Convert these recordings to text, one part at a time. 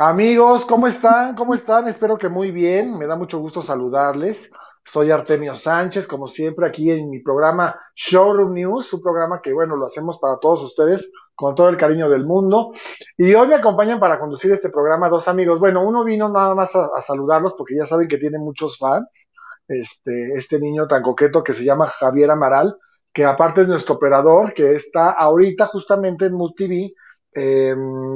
Amigos, ¿cómo están? ¿Cómo están? Espero que muy bien. Me da mucho gusto saludarles. Soy Artemio Sánchez, como siempre, aquí en mi programa Showroom News, un programa que, bueno, lo hacemos para todos ustedes con todo el cariño del mundo. Y hoy me acompañan para conducir este programa dos amigos. Bueno, uno vino nada más a, saludarlos porque ya saben que tiene muchos fans. Este, este niño tan coqueto que se llama Javier Amaral, que aparte es nuestro operador, que está ahorita justamente en Mood TV, eh,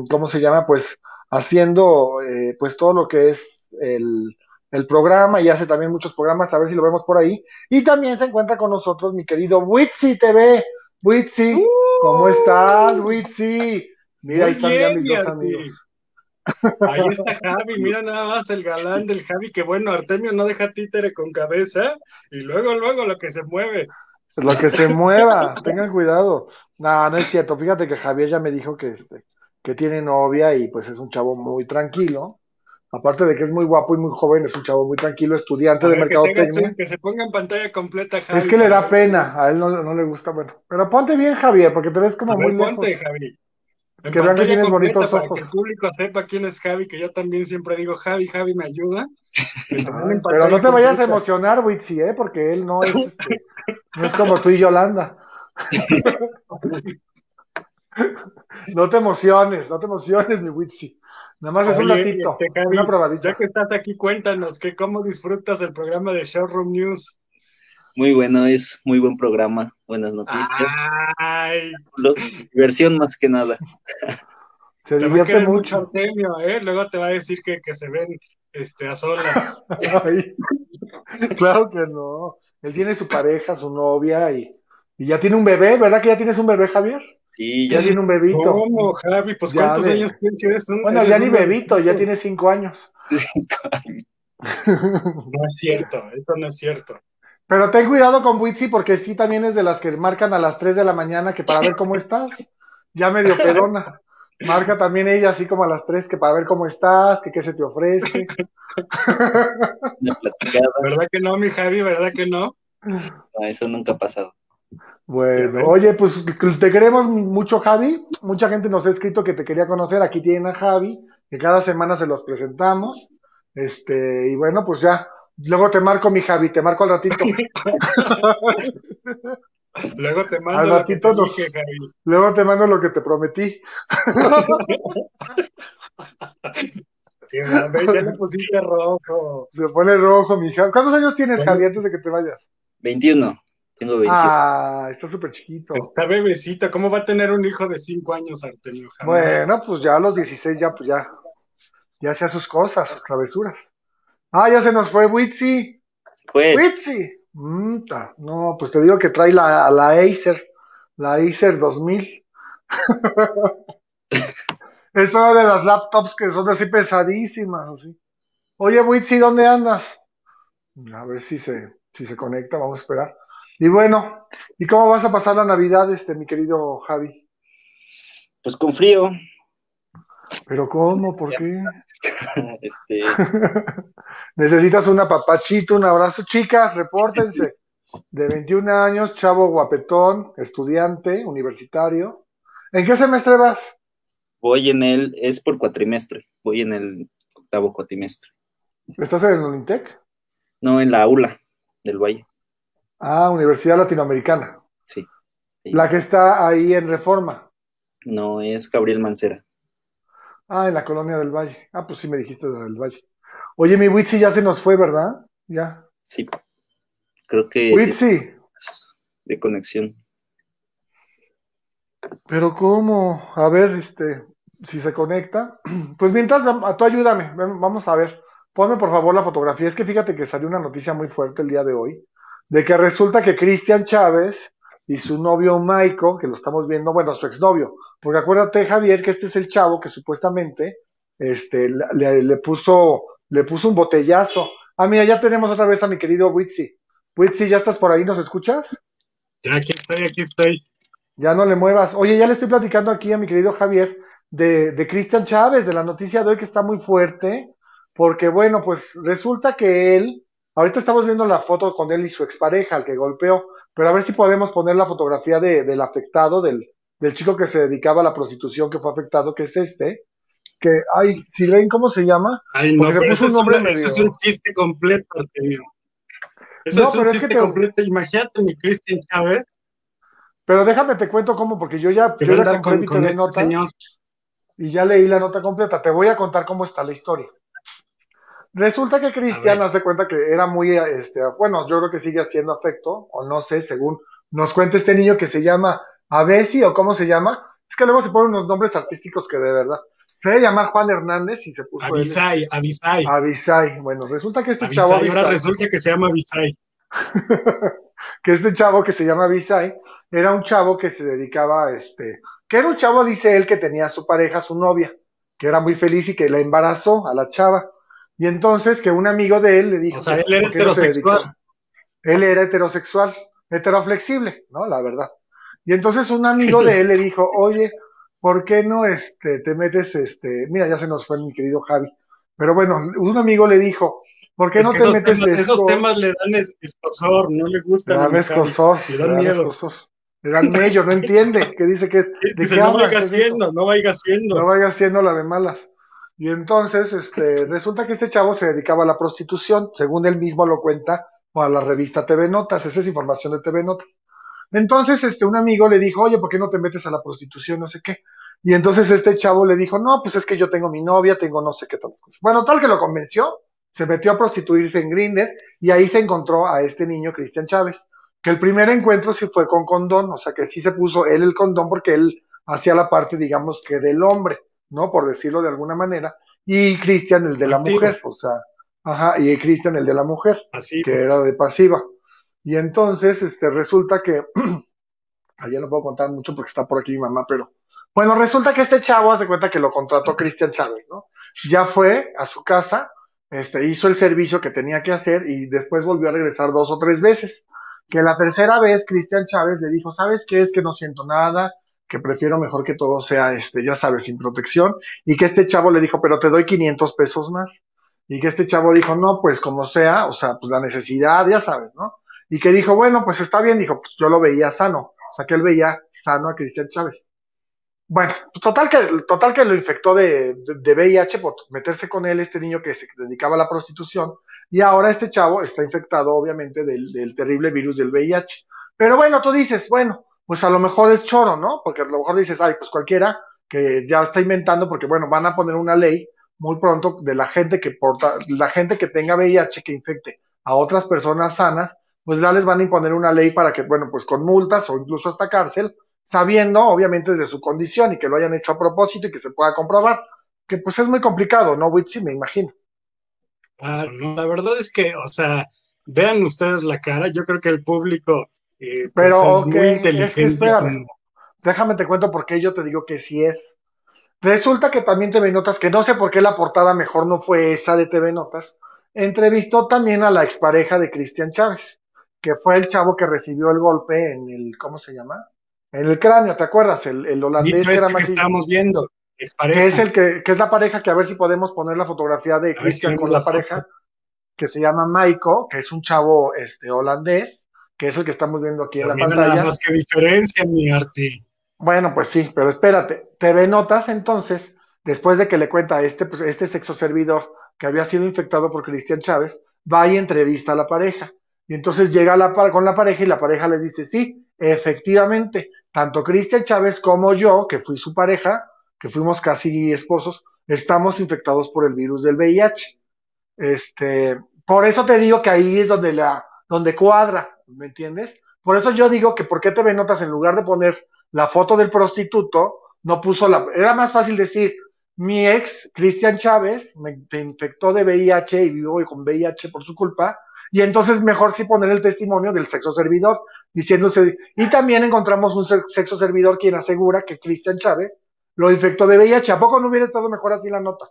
¿cómo se llama? Pues haciendo eh, pues todo lo que es el, el, programa y hace también muchos programas, a ver si lo vemos por ahí. Y también se encuentra con nosotros mi querido Witsi TV. Witsi, uh, ¿cómo estás, Witsi? Mira, ahí están bien, ya mis dos amigos. Ahí está Javi, mira nada más el galán del Javi, que bueno, Artemio no deja títere con cabeza y luego, luego lo que se mueve. Lo que se mueva, tengan cuidado. No, no es cierto, fíjate que Javier ya me dijo que este, que tiene novia y pues es un chavo muy tranquilo. Aparte de que es muy guapo y muy joven, es un chavo muy tranquilo, estudiante de mercadotecnia. Que se ponga en pantalla completa, Javi. Es que le da pena, a él no, no, le gusta, bueno. Pero ponte bien, Javier, porque te ves como muy ver, ponte, Javi. En que vean que tienes bonitos para ojos. Que el público sepa quién es Javi, que yo también siempre digo, Javi, Javi, me ayuda. Ay, pero no te vayas a emocionar, Witsi, ¿eh? porque él no es, este, no es como tú y Yolanda. No te emociones, no te emociones, mi Witsi. Nada más es un ratito, este, Javi, una probadita. Ya que estás aquí, cuéntanos que cómo disfrutas el programa de Showroom News. Muy bueno, es muy buen programa. Buenas noticias. Ay. Los, diversión más que nada. Se te divierte mucho. mucho. Artemio, ¿eh? Luego te va a decir que, que se ven este, a solas. Ay, claro que no. Él tiene su pareja, su novia y, y ya tiene un bebé, ¿verdad que ya tienes un bebé, Javier? Sí, Ya tiene un bebito. ¿Cómo, Javi? Pues Ya ¿cuántos de- años tienes? Eres un- Bueno, eres ya ni bebito, ya tiene cinco años. No es cierto, eso no es cierto. Pero ten cuidado con Witsi porque sí también es de las que marcan a las 3 de la mañana que para ver cómo estás. Ya medio pedona. Marca también ella así como a las 3 que para ver cómo estás, que qué se te ofrece. ¿Verdad que no, mi Javi? ¿Verdad que no? No, eso nunca ha pasado. Bueno, oye, pues te queremos mucho, Javi. Mucha gente nos ha escrito que te quería conocer. Aquí tienen a Javi, que cada semana se los presentamos. Este, y bueno, pues ya. Luego te marco, mi Javi, te marco al ratito. Luego te mando Al lo que ratito te nos- dije, Javi. Luego te mando lo que te prometí. Ya le pusiste rojo. Se pone rojo, mi Javi. ¿Cuántos años tienes, Javi, antes de que te vayas? 21. Tengo 21. Ah, está súper chiquito. Está bebecita. ¿Cómo va a tener un hijo de cinco años, Artemio? Jamás. Bueno, pues ya a los 16 ya, pues ya, ya hacía sus cosas, sus travesuras. Ah, ya se nos fue Witsi. Se fue. Witsi. Mm, no, pues te digo que trae la, la Acer, la Acer 2000. es una de las laptops que son así pesadísimas, así. Oye, Witsi, ¿dónde andas? A ver si se, si se conecta, vamos a esperar. Y bueno, ¿y cómo vas a pasar la Navidad, este, mi querido Javi? Pues con frío. ¿Pero cómo? ¿Por qué? Este, Necesitas un apapachito, un abrazo. Chicas, repórtense. De 21 años, chavo guapetón, estudiante, universitario. ¿En qué semestre vas? voy en el, es por cuatrimestre. Voy en el octavo cuatrimestre. ¿Estás en el Unitec? No, en la aula del Valle. Ah, Universidad Latinoamericana. Sí. Sí. La que está ahí en Reforma. No, es Gabriel Mancera. Ah, en la colonia del Valle. Ah, pues sí me dijiste la del Valle. Oye, mi Witsi ya se nos fue, ¿verdad? Ya. Sí. Creo que Witsi, de conexión. pero ¿cómo? A ver, este, si se conecta. Pues mientras, tú ayúdame, vamos a ver. Ponme por favor la fotografía. Es que fíjate que salió una noticia muy fuerte el día de hoy, de que resulta que Cristian Chávez y su novio Maiko, que lo estamos viendo, bueno, su exnovio, porque acuérdate, Javier, que este es el chavo que supuestamente este, le, le puso, le puso un botellazo. Ah, mira, ya tenemos otra vez a mi querido Witsi. Witsi, ¿ya estás por ahí? ¿Nos escuchas? Ya aquí estoy, aquí estoy. Ya no le muevas. Oye, ya le estoy platicando aquí a mi querido Javier de, de Cristian Chávez, de la noticia de hoy que está muy fuerte, porque bueno, pues resulta que él, ahorita estamos viendo la foto con él y su expareja, al que golpeó, pero a ver si podemos poner la fotografía de, del afectado, del, del chico que se dedicaba a la prostitución, que fue afectado, que es este, que, ay, si ven cómo se llama, Ay, no, Porque se puso ese un es, nombre ese medio- es un chiste completo, Artemio. Eso No, es un es que chiste te- completo. Imagínate mi Cristian Chávez pero déjame te cuento cómo, porque yo ya, yo ya con, con este nota señor. y ya leí la nota completa. Te voy a contar cómo está la historia. Resulta que Cristian, de cuenta que era muy, este, bueno, yo creo que sigue haciendo afecto, o no sé, según nos cuenta este niño que se llama Avesi, o cómo se llama. Es que luego se ponen unos nombres artísticos que de verdad. Se debe llamar Juan Hernández y se puso él, Avisai, Avisai. Avisai. Bueno, resulta que este chavo. Ahora Avisai, resulta que se llama Avisai. que este chavo que se llama Avisai, era un chavo que se dedicaba a este, que era un chavo, dice él, que tenía a su pareja, su novia, que era muy feliz y que la embarazó a la chava. Y entonces que un amigo de él le dijo, O sea, él era ¿por qué no se heterosexual. Él era heterosexual, heteroflexible, ¿no? La verdad. Y entonces un amigo de él le dijo, oye, ¿por qué no este, te metes, este, mira, ya se nos fue mi querido Javi, pero bueno, un amigo le dijo, ¿por qué Es no te esos, metes temas, esos temas le dan es- escosor, no le Le gustan. a dan escosor, Le le dan miedo. escosor, le dan mello, no entiende, que dice que, ¿de Dice, qué no hablas? vaya haciendo, no vaya haciendo. no vaya haciendo la de malas. Y entonces, este, resulta que este chavo se dedicaba a la prostitución, según él mismo lo cuenta, o a la revista TV Notas, esa es información de TV Notas. Entonces, este, un amigo le dijo, oye, ¿por qué no te metes a la prostitución? No sé qué. Y entonces este chavo le dijo, no, pues es que yo tengo mi novia, tengo no sé qué tal. Bueno, tal que lo convenció, se metió a prostituirse en Grinder y ahí se encontró a este niño, Cristian Chávez, que el primer encuentro sí fue con condón, o sea que sí se puso él el condón porque él hacía la parte, digamos que del hombre, ¿no? Por decirlo de alguna manera, y Cristian el de la Activo. mujer, o sea, ajá, y Cristian el de la mujer que era de pasiva. Y entonces, este, resulta que, allá no puedo contar mucho porque está por aquí mi mamá, pero, bueno, resulta que este chavo hace cuenta que lo contrató Cristian Chávez, ¿no? Ya fue a su casa, este, hizo el servicio que tenía que hacer y después volvió a regresar dos o tres veces. Que la tercera vez Cristian Chávez le dijo, ¿sabes qué? Es que no siento nada, que prefiero mejor que todo sea, este, ya sabes, sin protección. Y que este chavo le dijo, pero te doy 500 pesos más. Y que este chavo dijo, no, pues como sea, o sea, pues la necesidad, ya sabes, ¿no? Y que dijo, bueno, pues está bien, dijo, pues yo lo veía sano, o sea, que él veía sano a Cristian Chávez. Bueno, total que, total que lo infectó de, de, VIH por meterse con él, este niño que se dedicaba a la prostitución, y ahora este chavo está infectado, obviamente, del, del terrible virus del VIH. Pero bueno, tú dices, bueno, pues a lo mejor es choro, ¿no? Porque a lo mejor dices, ay, pues cualquiera que ya está inventando, porque bueno, van a poner una ley muy pronto de la gente que porta, la gente que tenga VIH que infecte a otras personas sanas, pues ya les van a imponer una ley para que, bueno, pues con multas o incluso hasta cárcel, sabiendo obviamente de su condición y que lo hayan hecho a propósito y que se pueda comprobar, que pues es muy complicado, ¿no, Witsi? Me imagino. Ah, la verdad es que, o sea, vean ustedes la cara, yo creo que el público eh, pues Pero, es ok, muy es inteligente. que espérame, déjame te cuento por qué yo te digo que sí es. Resulta que también TV Notas, que no sé por qué la portada mejor no fue esa de TV Notas, entrevistó también a la expareja de Cristian Chávez, que fue el chavo que recibió el golpe en el, ¿cómo se llama? En el cráneo, ¿te acuerdas? El, el holandés que era que estamos viendo, expareja. que es el que, que es la pareja que a ver si podemos poner la fotografía de si Cristian con la foto. pareja, que se llama Maiko, que es un chavo este holandés, que es el que estamos viendo aquí en la pantalla. nada más que diferencia, mi Arti. Bueno, pues sí, pero espérate, TV Notas entonces, después de que le cuenta a este, pues, este sexo servidor que había sido infectado por Cristian Chávez, va y entrevista a la pareja. Y entonces llega la, con la pareja y la pareja les dice, sí, efectivamente, tanto Cristian Chávez como yo, que fui su pareja, que fuimos casi esposos, estamos infectados por el virus del VIH. Este, por eso te digo que ahí es donde la, donde cuadra, ¿me entiendes? Por eso yo digo que por qué TV Notas en lugar de poner la foto del prostituto, no puso la, era más fácil decir, mi ex, Cristian Chávez, me, infectó de VIH y vivo con VIH por su culpa, y entonces mejor sí poner el testimonio del sexo servidor, diciéndose, y también encontramos un se- sexo servidor quien asegura que Cristian Chávez lo infectó de VIH. ¿A poco no hubiera estado mejor así la nota?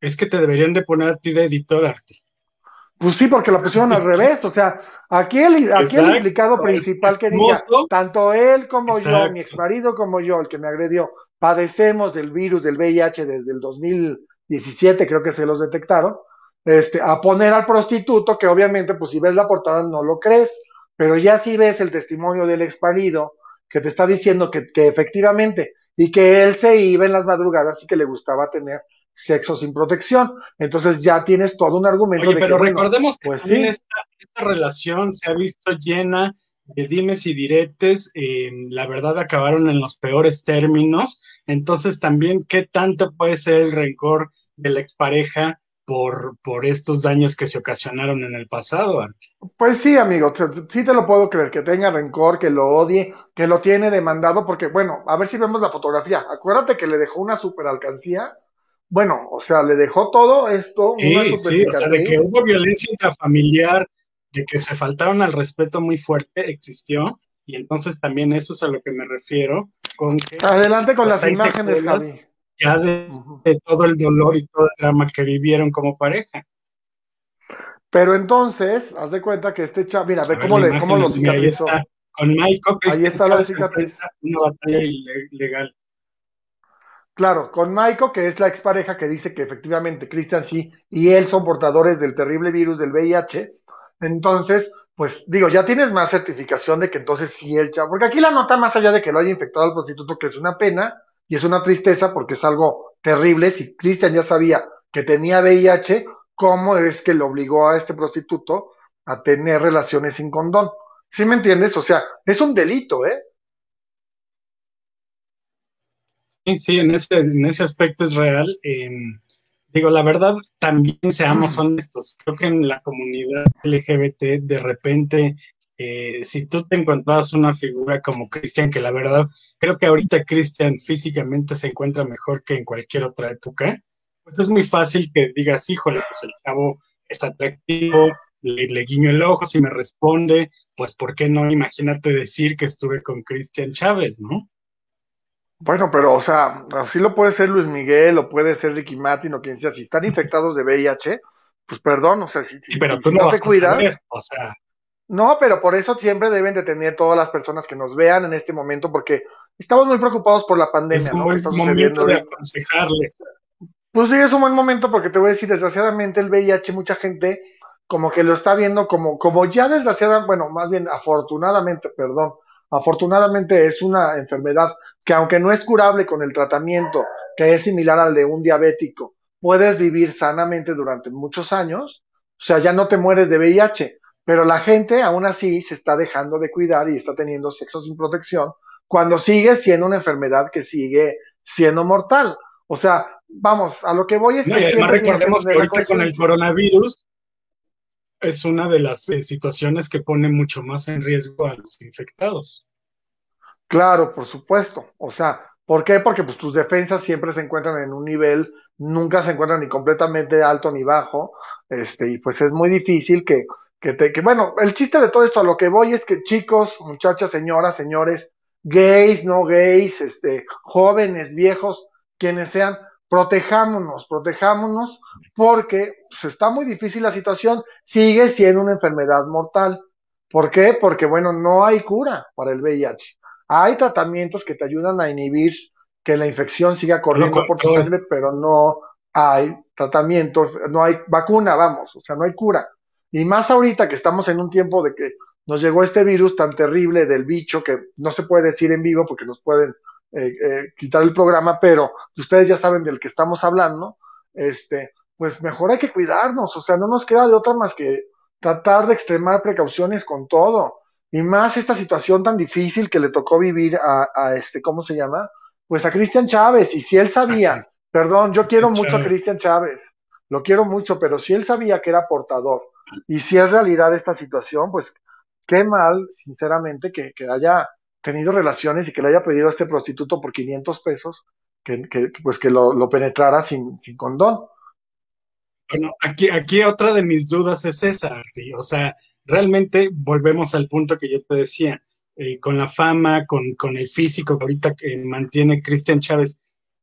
Es que te deberían de poner a ti de editor, Arti. Pues sí, porque la pusieron al revés. O sea, aquí el, aquí el implicado principal que diga, tanto él como yo, mi exmarido como yo, el que me agredió, padecemos del virus del VIH desde el 2017, creo que se los detectaron, este, a poner al prostituto, que obviamente, pues si ves la portada no lo crees, pero ya si ves el testimonio del exmarido, que te está diciendo que, que efectivamente y que él se iba en las madrugadas y que le gustaba tener sexo sin protección. Entonces ya tienes todo un argumento. Oye, pero recordemos que pues esta, relación se ha visto llena de dimes y diretes, eh, la verdad acabaron en los peores términos, entonces también qué tanto puede ser el rencor de la expareja por, por estos daños que se ocasionaron en el pasado, Pues sí, amigo, sí te lo puedo creer, que tenga rencor, que lo odie, que lo tiene demandado, porque bueno, a ver si vemos la fotografía. Acuérdate que le dejó una super alcancía. Bueno, o sea, le dejó todo esto. Sí, una sí, o sea, de que hubo violencia intrafamiliar, de que se faltaron al respeto muy fuerte, existió. Y entonces también eso es a lo que me refiero. Con que, Adelante con las imágenes, Javi ya de, todo el dolor y todo el drama que vivieron como pareja. Pero entonces, haz de cuenta que este chavo, mira, ve cómo, le, cómo lo cicatrizó. Ahí está, con que ahí está la cicatriz. Una batalla ilegal. Claro, con Maiko, que es la expareja que dice que efectivamente Cristian sí y él son portadores del terrible virus del VIH. Entonces, pues digo, ya tienes más certificación de que entonces sí el chavo, porque aquí la nota más allá de que lo haya infectado al prostituto, que es una pena, y es una tristeza porque es algo terrible. Si Cristian ya sabía que tenía VIH, ¿cómo es que le obligó a este prostituto a tener relaciones sin condón? ¿Sí me entiendes? O sea, es un delito, ¿eh? Sí, sí, en ese, en ese aspecto es real. Em, digo, la verdad, también seamos honestos. Creo que en la comunidad LGBT de repente eh, si tú te encontrabas una figura como Cristian, que la verdad, creo que ahorita Cristian físicamente se encuentra mejor que en cualquier otra época, pues es muy fácil que digas, híjole, pues el chavo es atractivo, le, guiño el ojo, si me responde, pues ¿por qué no? Imagínate decir que estuve con Cristian Chávez, ¿no? Bueno, pero, o sea, así lo puede ser Luis Miguel, o puede ser Ricky Martin, o quien sea. Si están infectados de VIH, pues perdón, o sea, si, pero tú no, te cuidas. o sea, no, pero por eso siempre deben de tener todas las personas que nos vean en este momento, porque estamos muy preocupados por la pandemia. Es un buen momento de aconsejarles. Pues sí, es un buen momento porque te voy a decir, desgraciadamente el VIH, mucha gente como que lo está viendo como, como ya desgraciadamente, bueno, más bien afortunadamente, perdón, afortunadamente es una enfermedad que aunque no es curable con el tratamiento, que es similar al de un diabético, puedes vivir sanamente durante muchos años, o sea, ya no te mueres de VIH, pero la gente aún así se está dejando de cuidar y está teniendo sexo sin protección cuando sigue siendo una enfermedad que sigue siendo mortal. O sea, vamos, a lo que voy es que... además recordemos que ahorita con el coronavirus es una de las eh, situaciones que pone mucho más en riesgo a los infectados. Claro, por supuesto. O sea, ¿por qué? Porque pues tus defensas siempre se encuentran en un nivel, nunca se encuentran ni completamente alto ni bajo, este, y pues es muy difícil que que, te, que bueno, el chiste de todo esto a lo que voy es que chicos, muchachas, señoras, señores, gays, no gays, este, jóvenes, viejos, quienes sean, protejámonos, protejámonos, porque pues, está muy difícil la situación, sigue siendo una enfermedad mortal. ¿Por qué? Porque, bueno, no hay cura para el VIH. Hay tratamientos que te ayudan a inhibir que la infección siga corriendo por tu sangre, pero no hay tratamientos, no hay vacuna, vamos, o sea, no hay cura. Y más ahorita que estamos en un tiempo de que nos llegó este virus tan terrible del bicho que no se puede decir en vivo porque nos pueden eh, eh, quitar el programa, pero ustedes ya saben del que estamos hablando, este, pues mejor hay que cuidarnos, o sea, no nos queda de otra más que tratar de extremar precauciones con todo. Y más esta situación tan difícil que le tocó vivir a, a este, ¿cómo se llama? Pues a Cristian Chávez. Y si él sabía, perdón, yo quiero mucho a Cristian Chávez, lo quiero mucho, pero si él sabía que era portador y si es realidad esta situación, pues qué mal, sinceramente, que, haya tenido relaciones y que le haya pedido a este prostituto por 500 pesos que, pues que lo, penetrara sin, sin condón. Bueno, aquí, aquí otra de mis dudas es esa, O sea, realmente volvemos al punto que yo te decía, eh, con la fama, con, con el físico que ahorita que mantiene Cristian Chávez,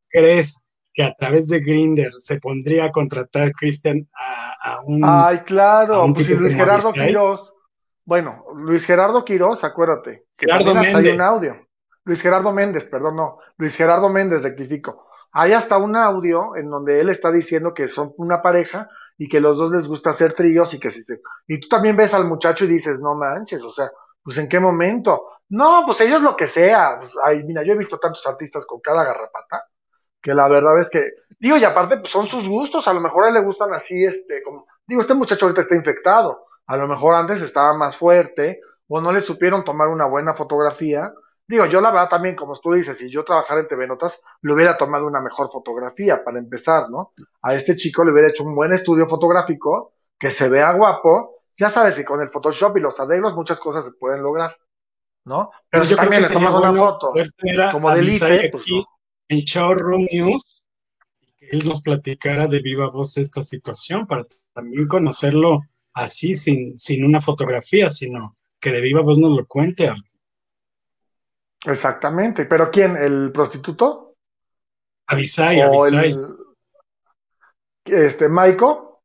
¿crees que a través de Grinder se pondría a contratar Cristian a, un. Ay, claro, pues si Luis Gerardo Quiroz. Bueno, Luis Gerardo Quiroz, acuérdate. Gerardo Méndez. Hay un audio. Luis Gerardo Méndez, perdón, no. Luis Gerardo Méndez, rectifico. Hay hasta un audio en donde él está diciendo que son una pareja y que los dos les gusta hacer tríos y que si se... Y tú también ves al muchacho y dices, no manches, o sea, Pues en qué momento. No, pues ellos lo que sea. Pues, ay, mira, yo he visto tantos artistas con cada garrapata que la verdad es que, digo, y aparte pues, son sus gustos, a lo mejor a él le gustan así, este, como, digo, este muchacho ahorita está infectado, a lo mejor antes estaba más fuerte, o no le supieron tomar una buena fotografía. Digo, yo la verdad también, como tú dices, si yo trabajara en TV Notas, le hubiera tomado una mejor fotografía para empezar, ¿no? A este chico le hubiera hecho un buen estudio fotográfico, que se vea guapo, ya sabes que con el Photoshop y los arreglos muchas cosas se pueden lograr, ¿no? Pero, yo también le tomas una foto como de pues en Showroom News que él nos platicara de viva voz esta situación para también conocerlo así, sin, sin una fotografía, sino que de viva voz nos lo cuente, Exactamente, pero ¿quién? ¿El prostituto? Avisai, Avisai. este, Maiko.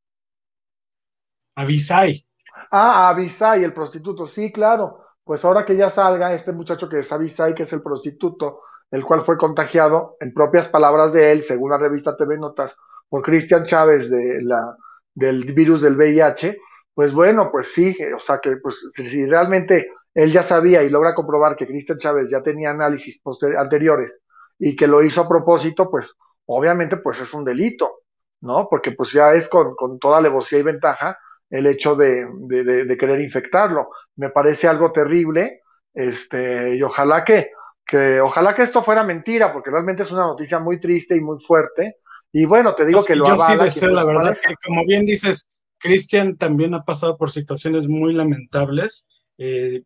Avisai. Ah, Avisai, el prostituto, sí, claro. Pues ahora que ya salga este muchacho que es Avisai, que es el prostituto, el cual fue contagiado, en propias palabras de él, según la revista TV Notas, por Cristian Chávez de la, del virus del VIH, pues bueno, pues sí, o sea que pues si, realmente él ya sabía y logra comprobar que Cristian Chávez ya tenía análisis anteriores y que lo hizo a propósito, pues obviamente pues es un delito, ¿no? Porque pues ya es con, con toda alevosía y ventaja el hecho de, de, de, querer infectarlo. Me parece algo terrible, este, y ojalá que, que ojalá que esto fuera mentira, porque realmente es una noticia muy triste y muy fuerte. Y bueno, te digo que lo Yo sí deseo, la verdad, que como bien dices, Cristian también ha pasado por situaciones muy lamentables. Eh,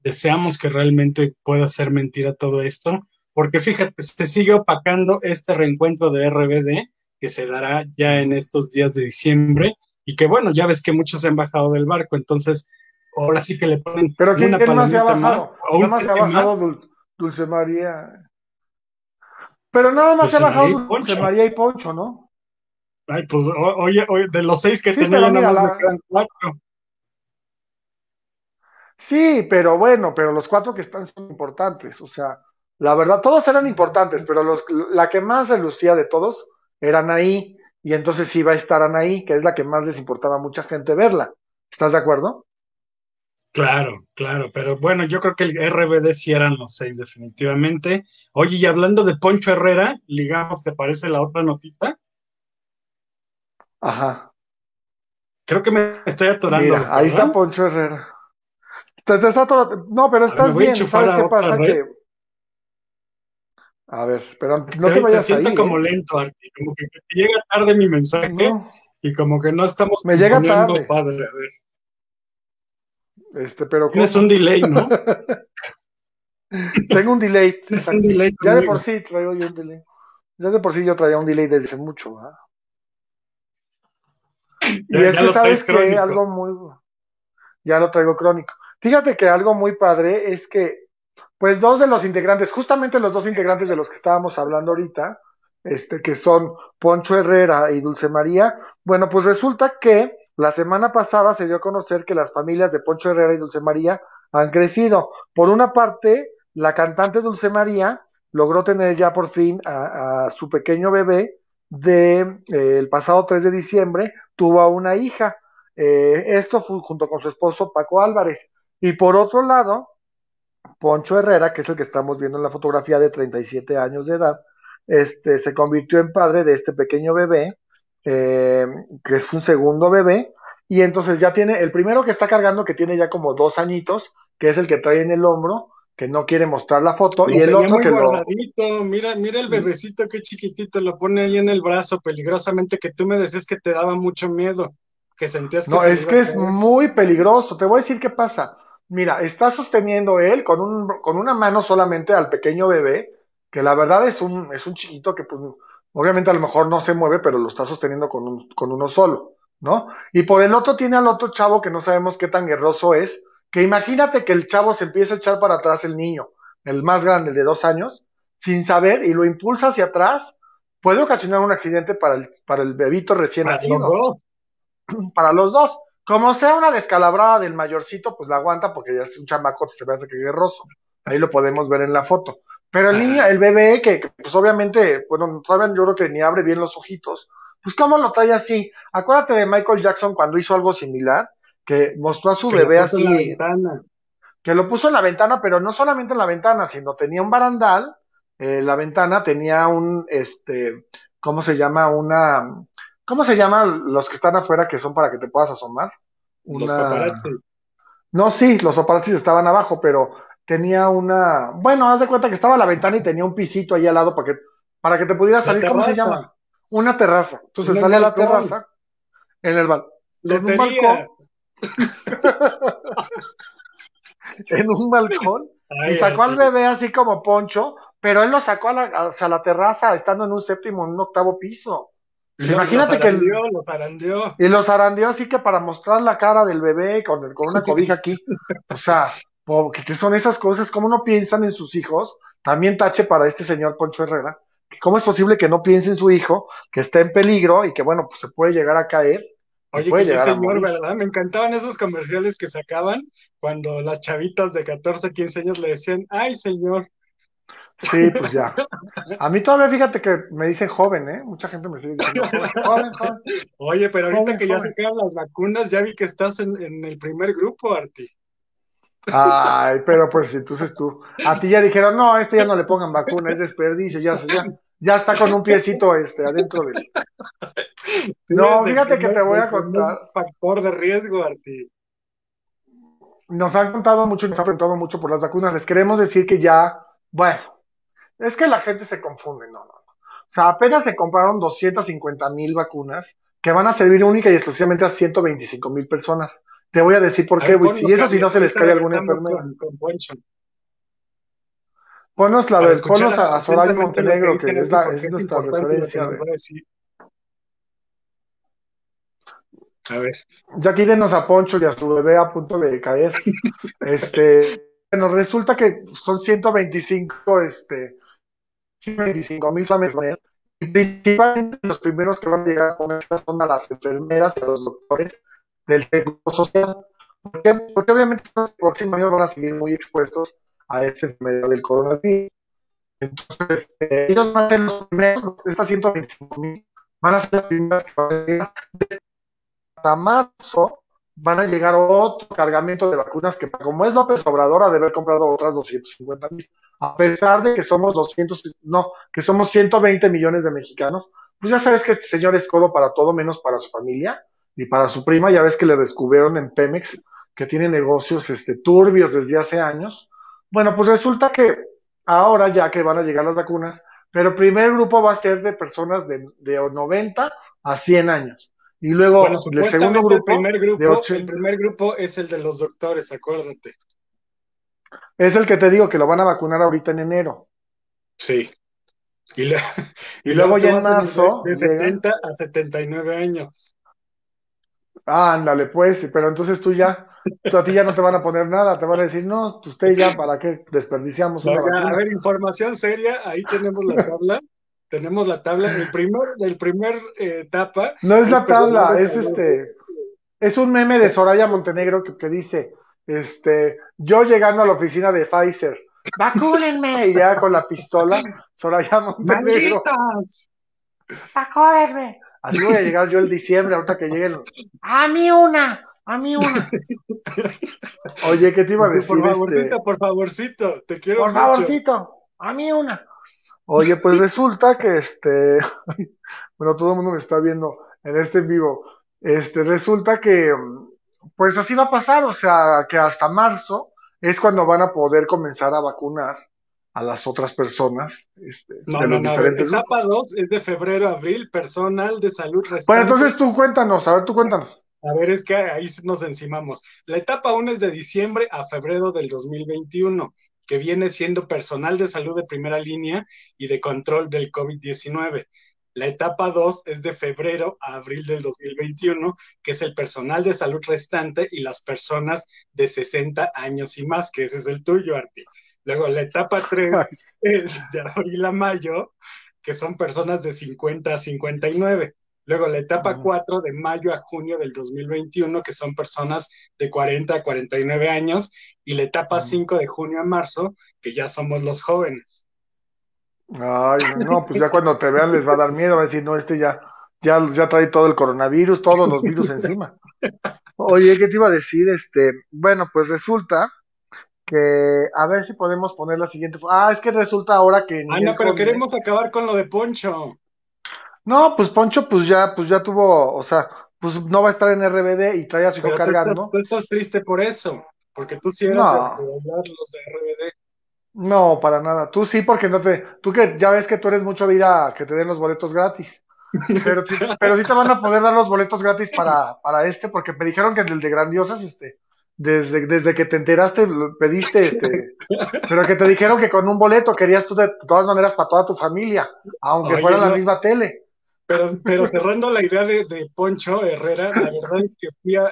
deseamos que realmente pueda ser mentira todo esto, porque fíjate, se sigue opacando este reencuentro de RBD que se dará ya en estos días de diciembre y que bueno, ya ves que muchos se han bajado del barco, entonces ahora sí que le ponen ¿Pero una palomita más, ¿Quién más se ha bajado, Dulce María. Pero nada más se ha bajado Dulce María y Poncho, ¿no? Ay, pues oye, oye de los seis que tenía, nada más me quedan cuatro. Sí, pero bueno, pero los cuatro que están son importantes. O sea, la verdad, todos eran importantes, pero los, la que más relucía de todos era Anaí, y entonces iba a estar Anaí, que es la que más les importaba a mucha gente verla. ¿Estás de acuerdo? Claro, claro, pero bueno, yo creo que el RBD sí eran los seis, definitivamente. Oye, y hablando de Poncho Herrera, ligamos, ¿te parece la otra notita? Ajá. Creo que me estoy atorando. Mira, ahí está Poncho Herrera. No, pero estás bien, ¿sabes qué pasa? A ver, pero no te, vayas te siento como ¿eh? lento, Arti, como que te llega tarde mi mensaje y como que no estamos me llega tarde. padre, a ver. Este, pero Tienes un delay, ¿no? Tengo un delay. un delay ya de por sí traigo yo un delay. Ya de por sí yo traía un delay desde mucho, ¿verdad? Y es que sabes que algo muy ya lo traigo crónico. Fíjate que algo muy padre es que, pues dos de los integrantes, justamente los dos integrantes de los que estábamos hablando ahorita, este, que son Poncho Herrera y Dulce María, bueno, pues resulta que la semana pasada se dio a conocer que las familias de Poncho Herrera y Dulce María han crecido. Por una parte, la cantante Dulce María logró tener ya por fin a, su pequeño bebé de eh, el pasado 3 de diciembre, tuvo una hija. Eh, esto fue junto con su esposo Paco Álvarez. Y por otro lado, Poncho Herrera, que es el que estamos viendo en la fotografía de 37 años de edad, este, se convirtió en padre de este pequeño bebé eh, que es un segundo bebé, y entonces ya tiene, el primero que está cargando, que tiene ya como dos añitos, que es el que trae en el hombro, que no quiere mostrar la foto, y el otro que lo... Mira, mira el bebecito, qué chiquitito, lo pone ahí en el brazo, peligrosamente, que tú me decías que te daba mucho miedo, que sentías que... No, es que es muy peligroso, te voy a decir qué pasa. Mira, está sosteniendo él con, un, con una mano solamente al pequeño bebé, que la verdad es un, es un chiquito que pues Obviamente a lo mejor no se mueve, pero lo está sosteniendo con, un, con uno solo, ¿no? Y por el otro tiene al otro chavo que no sabemos qué tan guerroso es, que imagínate que el chavo se empieza a echar para atrás el niño, el más grande, el de dos años, sin saber, y lo impulsa hacia atrás, puede ocasionar un accidente para el, para el bebito recién nacido. Para los dos. Como sea una descalabrada del mayorcito, pues la aguanta porque ya es un chamacote, se ve hace que guerroso. Ahí lo podemos ver en la foto. Pero el niño, el bebé, que, pues obviamente, bueno, todavía yo creo que ni abre bien los ojitos, pues cómo lo trae así. Acuérdate de Michael Jackson cuando hizo algo similar, que mostró a su bebé así. que lo puso en la ventana, pero no solamente en la ventana, sino tenía un barandal, eh, la ventana tenía un, este, ¿cómo se llama? Una, ¿cómo se llaman los que están afuera que son para que te puedas asomar? Los Una, paparazzi. no, sí, los paparazzis estaban abajo, pero tenía una, bueno, haz de cuenta que estaba la ventana y tenía un pisito ahí al lado para que, para que te pudieras La salir, ¿cómo se llama? Una terraza. Entonces En sale a la balcón. terraza, en el bal- en un Lotería. balcón, en un balcón, y Ay, sacó al bebé así como poncho, pero él lo sacó a la, hacia la terraza, estando en un séptimo, en un octavo piso. Lo- Imagínate los que el- zarandeó. Y los zarandeó así que para mostrar la cara del bebé con, el- con una cobija aquí. O sea, po- ¿qué, qué son esas cosas? ¿Cómo no piensan en sus hijos? También tache para este señor Poncho Herrera. ¿Cómo es posible que no piense en su hijo, que está en peligro y que, bueno, pues se puede llegar a caer? Oye, que señor? ¿verdad? Me encantaban esos comerciales que sacaban cuando las chavitas de 14, 15 años le decían, ay, señor. Sí, pues ya. A mí todavía fíjate que me dicen joven, ¿eh? Mucha gente me sigue diciendo joven, joven, joven. Oye, pero ahorita Joven, que ya sacaron las vacunas, ya vi que estás en, en el primer grupo, Arti. Ay, pero pues entonces tú, a ti ya dijeron, no, a este ya no le pongan vacuna, es desperdicio, ya, ya, ya está con un piecito este adentro No, Tú eres del fíjate que te voy a contar. Factor de riesgo, Arti. Nos han contado mucho nos han preguntado mucho por las vacunas. Les queremos decir que ya, bueno, es que la gente se confunde, no, no, no. O sea, apenas se compraron 250 mil vacunas que van a servir única y exclusivamente a 125 mil personas. Te voy a decir por A qué, ver, Witz, ponlo, y eso si no se les cae alguna enfermera. con-. Ponos la de, ponos a, a Soraya Montenegro, que es, la, es nuestra referencia. de- a ver, Ya quídenos a Poncho y a su bebé a punto de caer. Este, bueno, resulta que son 125, este, 125 mil familias y principalmente los primeros que van a llegar con estas son a las enfermeras y a los doctores del seguro social. Porque obviamente los próximos años van a seguir muy expuestos a esta enfermedad del coronavirus. Entonces, eh, ellos van a ser los primeros, estas 125 mil, van a ser las primeras que van a llegar hasta marzo van a llegar otro cargamento de vacunas que como es López Obrador ha de haber comprado otras 250 mil. A pesar de que somos 200, no, que somos 120 millones de mexicanos, pues ya sabes que este señor es codo para todo menos para su familia y para su prima, ya ves que le descubrieron en Pemex que tiene negocios este, turbios desde hace años. Bueno, pues resulta que ahora ya que van a llegar las vacunas, pero el primer grupo va a ser de personas de, de 90 a 100 años. Y luego bueno, el segundo supuestamente el grupo primer de grupo, el 80. primer grupo es el de los doctores, acuérdate. Es el que te digo que lo van a vacunar ahorita en enero. Sí. Y, le- Y luego ya en marzo de, de llegan. 70 a 79 años. Ah, ándale, pues, pero entonces tú ya, a ti ya no te van a poner nada, te van a decir, no, usted ya, ¿para qué desperdiciamos una Oiga, a ver, información seria, ahí tenemos la tabla. tenemos la tabla. El primer, el primer eh, etapa No es la tabla, es este, es un meme de Soraya Montenegro que, que dice, este, yo llegando a la oficina de Pfizer, vacúnenme, y ya con la pistola, Soraya Montenegro, ¡Malditas! vacúnenme. Así voy a llegar yo el diciembre, ahorita que lleguen, a mí una, a mí una. Oye, ¿qué te iba a decir? Por este? favorcito, por favorcito, te quiero Por mucho. favorcito, a mí una. Oye, pues resulta que este, bueno, todo el mundo me está viendo en este en vivo. Este, resulta que, pues así va a pasar, o sea, que hasta marzo es cuando van a poder comenzar a vacunar a las otras personas, este, No, de no, los no, diferentes etapa 2 es de febrero a abril, personal de salud restante. Bueno, entonces tú cuéntanos, a ver, tú cuéntanos. A ver, es que ahí nos encimamos. La etapa 1 es de diciembre a febrero del 2021, que viene siendo personal de salud de primera línea y de control del COVID-19. La etapa 2 es de febrero a abril del 2021, que es el personal de salud restante y las personas de 60 años y más, que ese es el tuyo, Arti. Luego la etapa 3 Ay, es de abril a mayo, que son personas de 50 a 59. Luego la etapa Ujú. 4 de mayo a junio del 2021, que son personas de 40 a 49 años. Y la etapa Ujú. 5 de junio a marzo, que ya somos los jóvenes. Ay, no, pues ya cuando te vean les va a dar miedo, va a decir, no, este ya, ya, ya trae todo el coronavirus, todos los virus encima. Oye, ¿qué te iba a decir? Este, bueno, pues resulta que a ver si podemos poner la siguiente. Ah, es que resulta ahora que. Ah, no, pero queremos acabar con lo de Poncho. No, pues Poncho, pues ya, pues ya tuvo, o sea, pues no va a estar en RBD y trae a su hijo cargando. Tú estás, triste por eso, porque tú sí eres no. de, los de RBD. No, para nada. Tú sí, porque no te. Tú que ya ves que tú eres mucho de ir a que te den los boletos gratis. Pero, pero sí te van a poder dar los boletos gratis para, para este, porque me dijeron que el de Grandiosas, este, desde, desde que te enteraste, pediste, este, pero que te dijeron que con un boleto querías tú de todas maneras para toda tu familia, aunque fuera la misma tele. Pero, pero cerrando la idea de, de Poncho Herrera, la verdad es que fui a,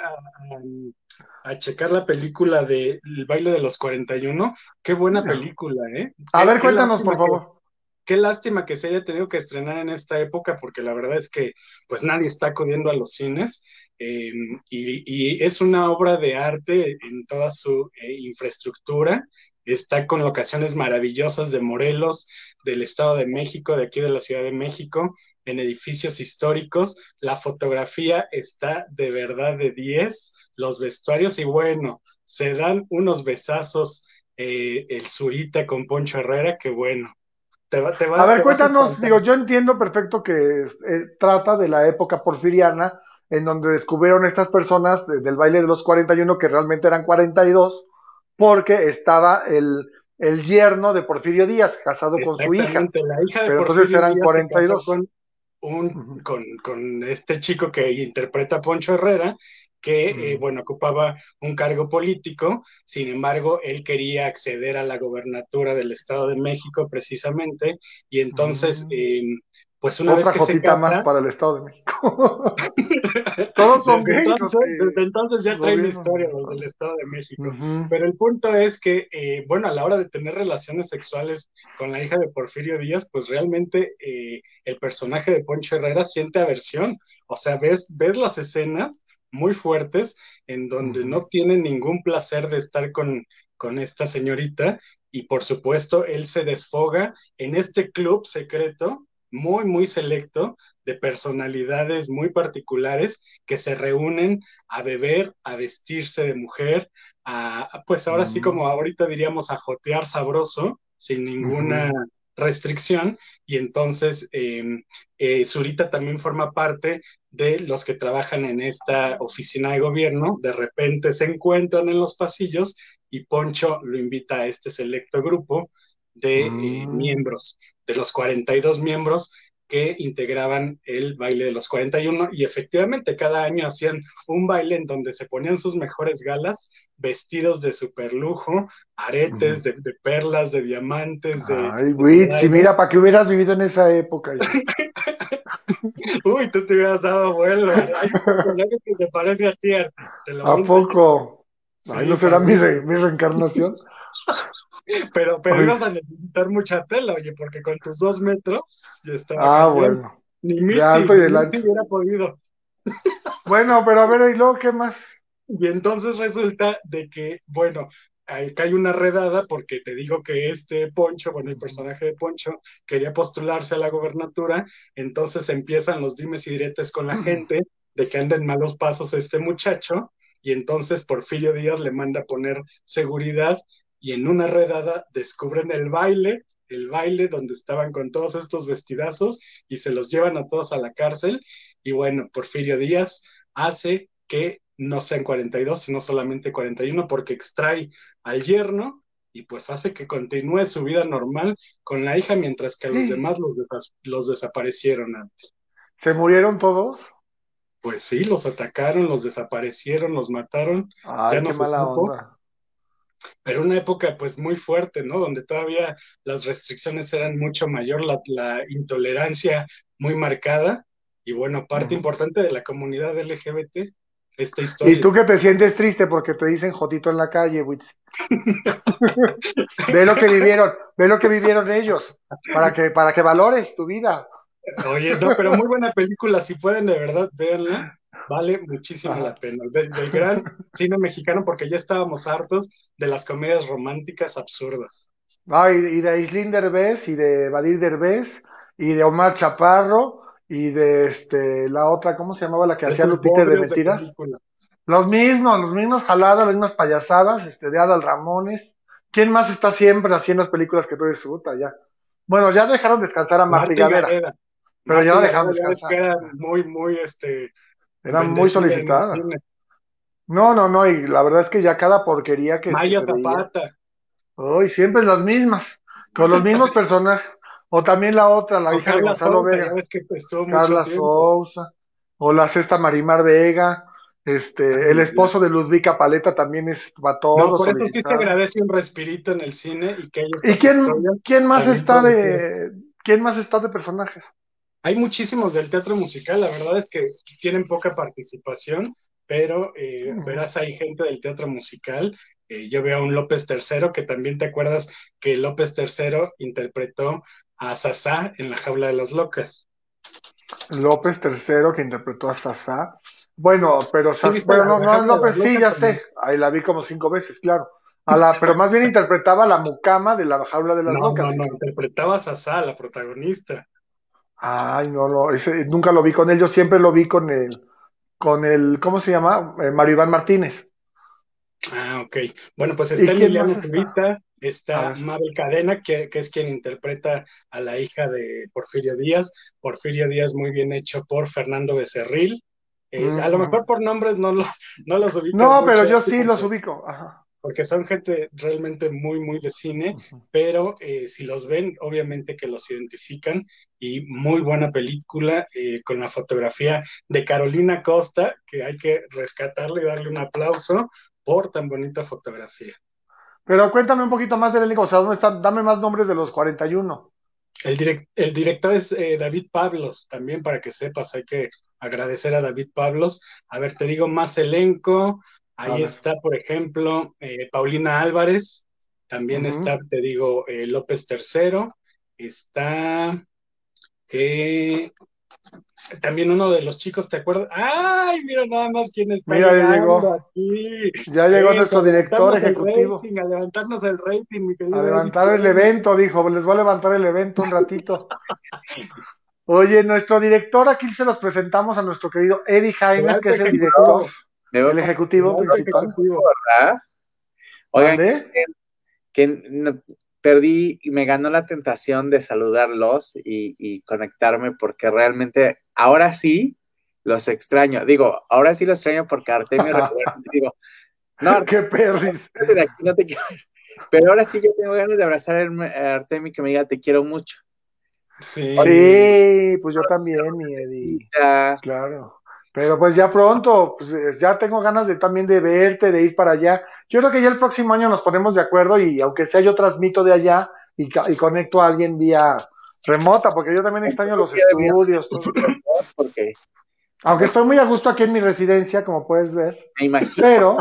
a, checar la película de El baile de los 41. Qué buena película, ¿eh? A ver, cuéntanos, por favor. qué lástima que se haya tenido que estrenar en esta época, porque la verdad es que pues nadie está acudiendo a los cines. Eh, y, y, es una obra de arte en toda su eh, infraestructura está con locaciones maravillosas de Morelos, del Estado de México, de aquí de la Ciudad de México, en edificios históricos. La fotografía está de verdad de 10, los vestuarios y bueno, se dan unos besazos eh, el Zurita con Poncho Herrera, que bueno. Te va, te va, a ver, cuéntanos, digo, yo entiendo perfecto que eh, trata de la época porfiriana, en donde descubrieron estas personas del baile de los 41, que realmente eran 42, porque estaba el, el yerno de Porfirio Díaz casado con su hija. La hija de pero entonces eran 42. Con, un, con, con, este chico que interpreta Poncho Herrera, que, eh, bueno, ocupaba un cargo político, sin embargo, él quería acceder a la gobernatura del Estado de México precisamente, y entonces eh, pues una vez que se casa, más para el Estado de México. Todos son desde entonces, desde entonces ya traen historia los del Estado de México. Pero el punto es que, eh, bueno, a la hora de tener relaciones sexuales con la hija de Porfirio Díaz, pues realmente eh, el personaje de Poncho Herrera siente aversión. O sea, ves, ves las escenas muy fuertes en donde no tiene ningún placer de estar con, con esta señorita y por supuesto él se desfoga en este club secreto muy, muy selecto de personalidades muy particulares que se reúnen a beber, a vestirse de mujer, a, pues ahora sí como ahorita diríamos a jotear sabroso, sin ninguna restricción, y entonces em, eh, Zurita también forma parte de los que trabajan en esta oficina de gobierno, de repente se encuentran en los pasillos y Poncho lo invita a este selecto grupo de eh, mm. miembros, de los 42 miembros que integraban el baile de los 41 y efectivamente cada año hacían un baile en donde se ponían sus mejores galas, vestidos de super lujo, aretes de, perlas, de diamantes, de... Ay, güey, si mira, para que hubieras vivido en esa época. Uy, tú te hubieras dado vuelo. Hay un personaje que se parece a ti. Te lo ¿A poco? Ay, ¿no será mi, mi reencarnación? Pero, pero ibas a necesitar mucha tela, oye, porque con tus dos metros ya estaba. Ah, bueno. Ni mil si, hubiera podido. Bueno, pero a ver, ¿y luego qué más? Y entonces resulta de que, bueno, hay una redada porque te digo que este Poncho, bueno, el personaje de Poncho quería postularse a la gobernatura, entonces empiezan los dimes y diretes con la gente de que anda en malos pasos este muchacho, y entonces Porfirio Díaz le manda a poner seguridad y en una redada descubren el baile, el baile donde estaban con todos estos vestidazos y se los llevan a todos a la cárcel. Y bueno, Porfirio Díaz hace que no sean 42, sino solamente 41, porque extrae al yerno y pues hace que continúe su vida normal con la hija, mientras que a los demás los, los desaparecieron antes. ¿Se murieron todos? Pues sí, los atacaron, los desaparecieron, los mataron. Ay, ya no qué mala onda pero una época pues muy fuerte, ¿no? Donde todavía las restricciones eran mucho mayor, la, intolerancia muy marcada y bueno, parte importante de la comunidad LGBT, esta historia. Y tú que te sientes triste porque te dicen Jotito en la calle, Witz. ve lo que vivieron, ve lo que vivieron ellos, para que, para que valores tu vida. Oye, no, pero muy buena película, si pueden de verdad verla. Vale muchísimo la pena. Del, gran cine mexicano, porque ya estábamos hartos de las comedias románticas absurdas. Ah, y, de Aislinn Derbez, y de Badir Derbez, y de Omar Chaparro, y de este la otra, ¿cómo se llamaba la que hacía Lupita de mentiras? los mismos, los mismos jaladas, las mismas payasadas, este, de Adal Ramones. ¿Quién más está siempre haciendo las películas que tú disfrutas ya? Bueno, ya dejaron descansar a Marta Gareda. Pero ya la dejaron descansar. Muy, muy, este. Era muy solicitada. No, no, no, y la verdad es que ya cada porquería que. Maya Zapata. Uy, siempre las mismas, con los mismos personajes. O también la otra, la hija de Gonzalo Vega. Carla Sousa. O la sexta Marimar Vega. Este, el esposo de Ludvika Paleta también es va todo. No, por eso sí se agradece un respirito en el cine y que ¿Y quién, quién más está de quién más está de personajes? Hay muchísimos del teatro musical, la verdad es que tienen poca participación, pero eh, verás hay gente del teatro musical. Eh, yo veo a un López III, que también te acuerdas que López III interpretó a Sasá en La Jaula de las Locas. López III que interpretó a Sasá. Bueno, pero, bueno, no, no, pues sí, ya sé. Ahí la vi como cinco veces, claro. A la, pero más bien interpretaba la mucama de la jaula de las no, locas. No, no, interpretaba a Sasá, la protagonista. Ay, no, no, ese, nunca lo vi con él, yo siempre lo vi con el, con el, ¿cómo se llama? Eh, Mario Iván Martínez. Ah, ok. Bueno, pues está Emiliano Zurita, está, está Mabel Cadena, que, que, es quien interpreta a la hija de Porfirio Díaz. Porfirio Díaz muy bien hecho por Fernando Becerril. Eh, a lo mejor por nombres no los, no los ubico. No, pero yo sí los ubico. Porque son gente realmente muy, muy de cine, pero eh, si los ven, obviamente que los identifican. Y muy buena película eh, con la fotografía de Carolina Costa, que hay que rescatarle y darle un aplauso por tan bonita fotografía. Pero cuéntame un poquito más del elenco, o sea, ¿dónde están? Dame más nombres de los 41. El, el director es David Pablos, también para que sepas, hay que agradecer a David Pablos. A ver, te digo más elenco. Ahí está, por ejemplo, eh, Paulina Álvarez. También está, te digo, eh, López III. Está eh, también uno de los chicos, ¿te acuerdas? ¡Ay! Mira nada más quién está mira, ya llegó. aquí. Ya llegó nuestro director ejecutivo. a levantarnos el rating, mi querido. A levantar el evento, dijo. Les voy a levantar el evento un ratito. Oye, nuestro director, aquí se los presentamos a nuestro querido Eddie Jaimes, que es el director, el ejecutivo principal. ¿verdad? Oigan, que, perdí y me ganó la tentación de saludarlos y, conectarme porque realmente ahora sí los extraño. Digo, ahora sí los extraño porque Artemio recuerda, digo, no, qué perris. no te quiero. Pero ahora sí yo tengo ganas de abrazar a Artemio que me diga te quiero mucho. Sí. sí, pues yo también, mi Eddie. Claro. Pero pues ya pronto, pues ya tengo ganas de también de verte, de ir para allá. Yo creo que ya el próximo año nos ponemos de acuerdo y aunque sea yo transmito de allá y, y conecto a alguien vía remota, porque yo también extraño los estudios. Porque... Aunque estoy muy a gusto aquí en mi residencia, como puedes ver. Me imagino. Pero.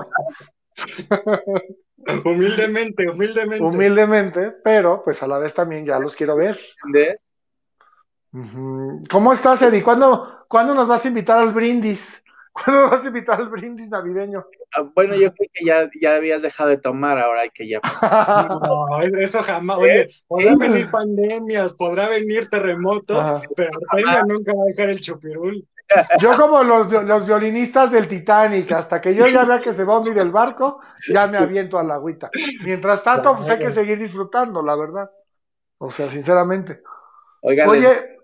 humildemente, humildemente. Humildemente, pero pues a la vez también ya los quiero ver. ¿Cómo estás, Eddie? ¿Cuándo, ¿Cuándo nos vas a invitar al brindis? ¿Cuándo nos vas a invitar al brindis navideño? Ah, bueno, yo creo que ya, ya habías dejado de tomar, ahora hay que ya pasar. No, eso jamás. Oye, podrá venir pandemias, podrá venir terremotos, pero nunca va a dejar el chupirul. Yo como los, los, violinistas del Titanic, hasta que yo ya vea que se va a hundir el barco, ya me aviento a la agüita. Mientras tanto, pues hay que seguir disfrutando, la verdad. O sea, sinceramente. Oye,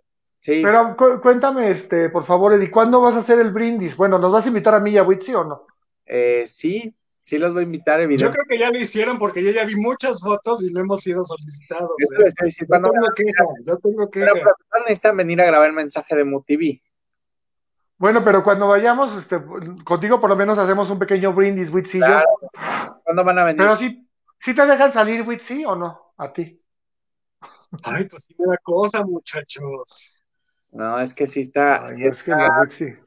pero cuéntame, este, por favor, Eddie, ¿cuándo vas a hacer el brindis? Bueno, ¿nos vas a invitar a mí y a Witsi o no? Eh, sí, sí los voy a invitar, evidentemente. Yo creo que ya lo hicieron porque yo ya vi muchas fotos y no hemos sido solicitados. Yo, ¿eh? tengo queja, yo tengo que. Pero, no necesitan venir a grabar el mensaje de MUTV. Bueno, pero cuando vayamos, este, contigo por lo menos hacemos un pequeño brindis, Witsi claro. ¿Cuándo van a venir? Pero sí, ¿sí te dejan salir, Witsi, o no? A ti. Ay, pues sí me da cosa, muchachos. No, es que sí está. sí, es está que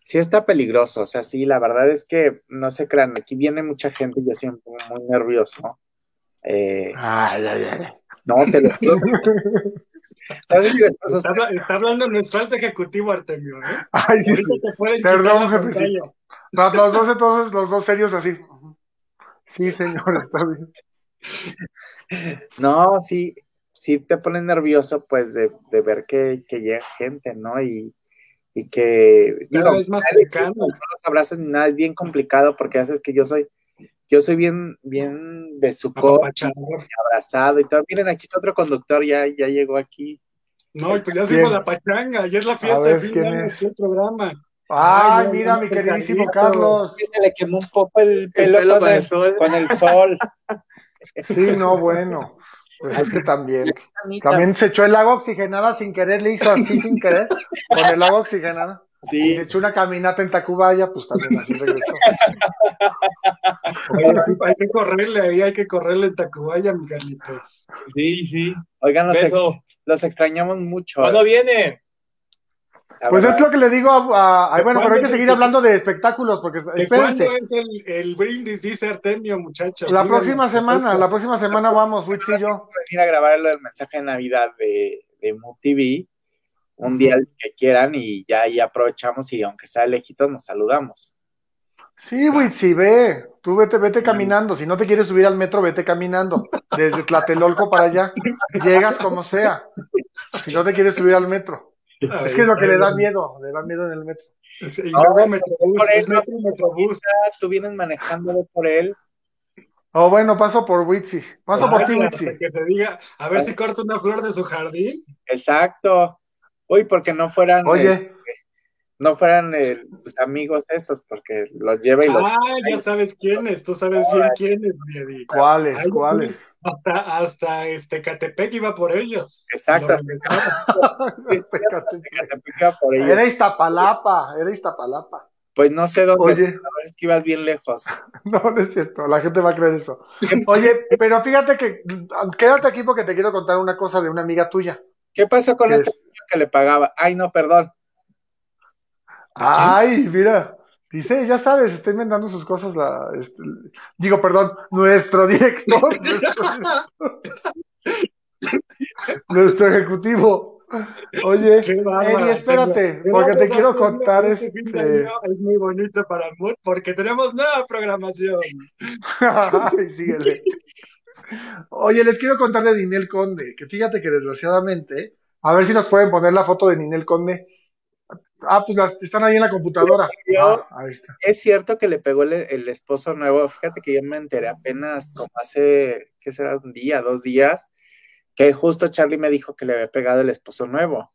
sí. está peligroso. O sea, sí, la verdad es que no se crean. Aquí viene mucha gente y yo siempre muy nervioso. Eh, ay, ay, ay. No, te lo juro. está, está, hablando nuestro alto ejecutivo Artemio, ¿eh? Ay, sí, sí. Perdón, jefe. No, los dos entonces, los dos serios así. Sí, señor, está bien. No, sí, sí te pone nervioso, pues, de, de ver que, que, llega gente, ¿no? Y, y que... Cada vez más cercano. No los abrazas ni nada, es bien complicado porque haces que yo soy Yo soy bien, bien besucón, abrazado y todo. Miren, aquí está otro conductor, ya, ya llegó aquí. No, pues ya hicimos la pachanga, ya es la fiesta de fin de año del programa. Ay, mira, mi queridísimo Carlos. Se le quemó un poco el pelo, con, el, sol. con el sol. Sí, no, bueno. Pues es que también. También se echó el agua oxigenada sin querer, le hizo así sin querer, con el agua oxigenada. Sí. Y se echó una caminata en Tacubaya, pues también así regresó. hay que correrle ahí, hay que correrle en Tacubaya, mi Carlitos. Sí, sí. Oigan, los, extrañamos mucho. ¿Cuándo viene? Pues es lo que le digo a, bueno, pero hay que seguir hablando de espectáculos porque espérense. ¿Cuándo es el, el, brindis, dice Artemio, muchachos? La próxima semana, la próxima semana vamos, Witz y yo. Venir a grabar el mensaje de Navidad de, de un día que quieran y ya ahí aprovechamos y aunque sea lejito nos saludamos. Sí, Witsi, ve, tú vete, vete caminando, si no te quieres subir al metro, vete caminando, desde Tlatelolco para allá, llegas como sea, si no te quieres subir al metro. Es que es lo que le da miedo, le da miedo en el metro. y luego Metrobús, por él, metro, Metrobús. Tú vienes manejándolo por él. Oh, bueno, paso por Witsi, paso por ti, Witsi. Que te diga, a ver si corta una flor de su jardín. Exacto. Uy, porque no fueran. Oye. Eh, no fueran eh, tus amigos esos, porque los lleva y los. Ah, ya sabes quiénes, tú sabes bien quiénes, ¿Cuáles? ¿Cuáles? hasta, hasta este Catepec iba por ellos. Exacto. Era Iztapalapa, era Iztapalapa. Pues no sé dónde, Oye, es que ibas bien lejos. No, no es cierto, la gente va a creer eso. Oye, pero fíjate que quédate aquí porque te quiero contar una cosa de una amiga tuya. ¿Qué pasó con este niño que le pagaba? Ay, no, perdón. Ay, mira, dice, ya sabes, está inventando sus cosas la, este, digo, perdón, nuestro director, nuestro, ejecutivo. Oye, Eri, espérate, porque te quiero contar este. Es muy bonito para el porque tenemos nueva programación. Ay, síguele. Oye, les quiero contar de Ninel Conde, que fíjate que desgraciadamente, a ver si nos pueden poner la foto de Ninel Conde. Ah, pues las, están ahí en la computadora. Ah, ahí está. Es cierto que le pegó el, esposo nuevo. Fíjate que yo me enteré apenas como hace, ¿qué será? Un día, dos días, que justo Charlie me dijo que le había pegado el esposo nuevo.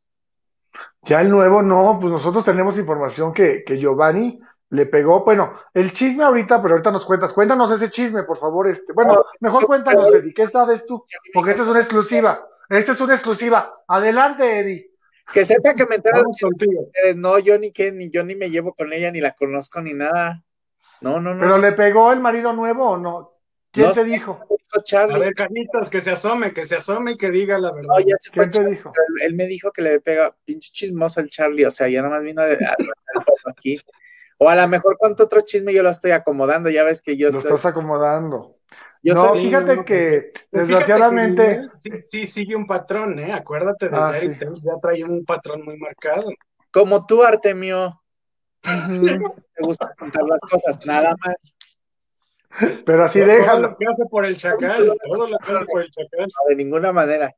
Ya el nuevo no, pues nosotros tenemos información que, que Giovanni le pegó, bueno, el chisme ahorita, pero ahorita nos cuentas, cuéntanos ese chisme, por favor, este, bueno, mejor cuéntanos, Eddie, ¿qué sabes tú? Porque esta es una exclusiva, esta es una exclusiva, adelante, Eddie. Que sepa que me enteran contigo. No, yo ni que, ni yo ni me llevo con ella, ni la conozco, ni nada. No, no, no. ¿Pero le pegó el marido nuevo o no? ¿Quién te dijo? A ver, Canitas, que se asome, que se asome y que diga la verdad. No, ya se fue ¿Quién te dijo? Él, me dijo que le pega pinche chismoso el Charlie, o sea, ya nomás vino de, aquí. O a lo mejor cuánto otro chisme yo lo estoy acomodando, ya ves que yo Lo estás acomodando. No, fíjate que desgraciadamente... sí, sigue un patrón, ¿eh? Acuérdate de ah, ya trae un patrón muy marcado. Como tú, Artemio. Te gusta contar las cosas, nada más. Pero así déjalo. Todo lo que hace por el chacal, todo lo que hace por el chacal. No, de ninguna manera.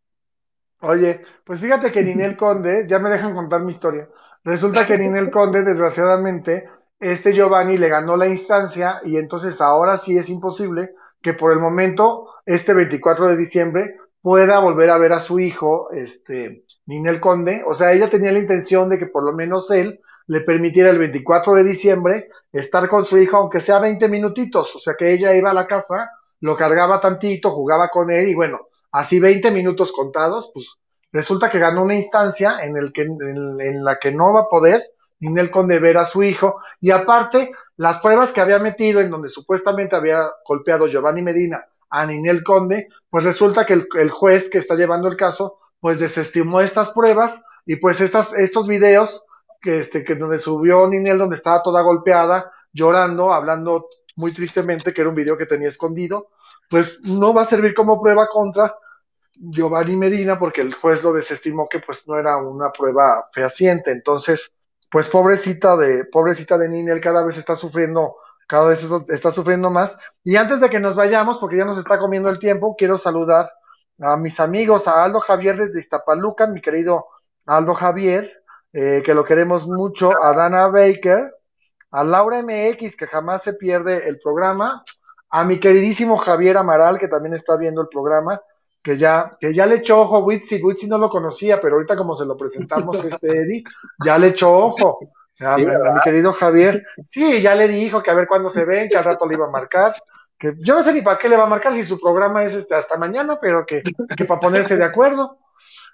Oye, pues fíjate que Ninel Conde, ya me dejan contar mi historia. Resulta que Ninel Conde, desgraciadamente, este Giovanni le ganó la instancia y entonces ahora sí es imposible que por el momento, este 24 de diciembre, pueda volver a ver a su hijo, este, Ninel Conde. O sea, ella tenía la intención de que por lo menos él le permitiera el 24 de diciembre estar con su hijo, aunque sea 20 minutitos. O sea, que ella iba a la casa, lo cargaba tantito, jugaba con él y bueno, así 20 minutos contados, pues resulta que ganó una instancia en, el que, en la que no va a poder Ninel Conde ver a su hijo, y aparte, las pruebas que había metido en donde supuestamente había golpeado Giovanni Medina a Ninel Conde, pues resulta que el, juez que está llevando el caso, pues desestimó estas pruebas, y pues estas, estos videos, que este, que donde subió Ninel, donde estaba toda golpeada, llorando, hablando muy tristemente, que era un video que tenía escondido, pues no va a servir como prueba contra Giovanni Medina, porque el juez lo desestimó que pues no era una prueba fehaciente. Entonces, pues pobrecita de, pobrecita de Ninel cada vez está sufriendo, cada vez está sufriendo más. Y antes de que nos vayamos, porque ya nos está comiendo el tiempo, quiero saludar a mis amigos, a Aldo Javier desde Iztapaluca, mi querido Aldo Javier, eh, que lo queremos mucho, a Dana Baker, a Laura MX, que jamás se pierde el programa, a mi queridísimo Javier Amaral, que también está viendo el programa, que ya, que ya le echó ojo Witsi, Witsi no lo conocía, pero ahorita como se lo presentamos este Eddie, ya le echó ojo. A, Sí, a mi querido Javier, sí, ya le dijo que a ver cuándo se ven, que al rato le iba a marcar, que yo no sé ni para qué le va a marcar si su programa es este hasta mañana, pero que, que para ponerse de acuerdo.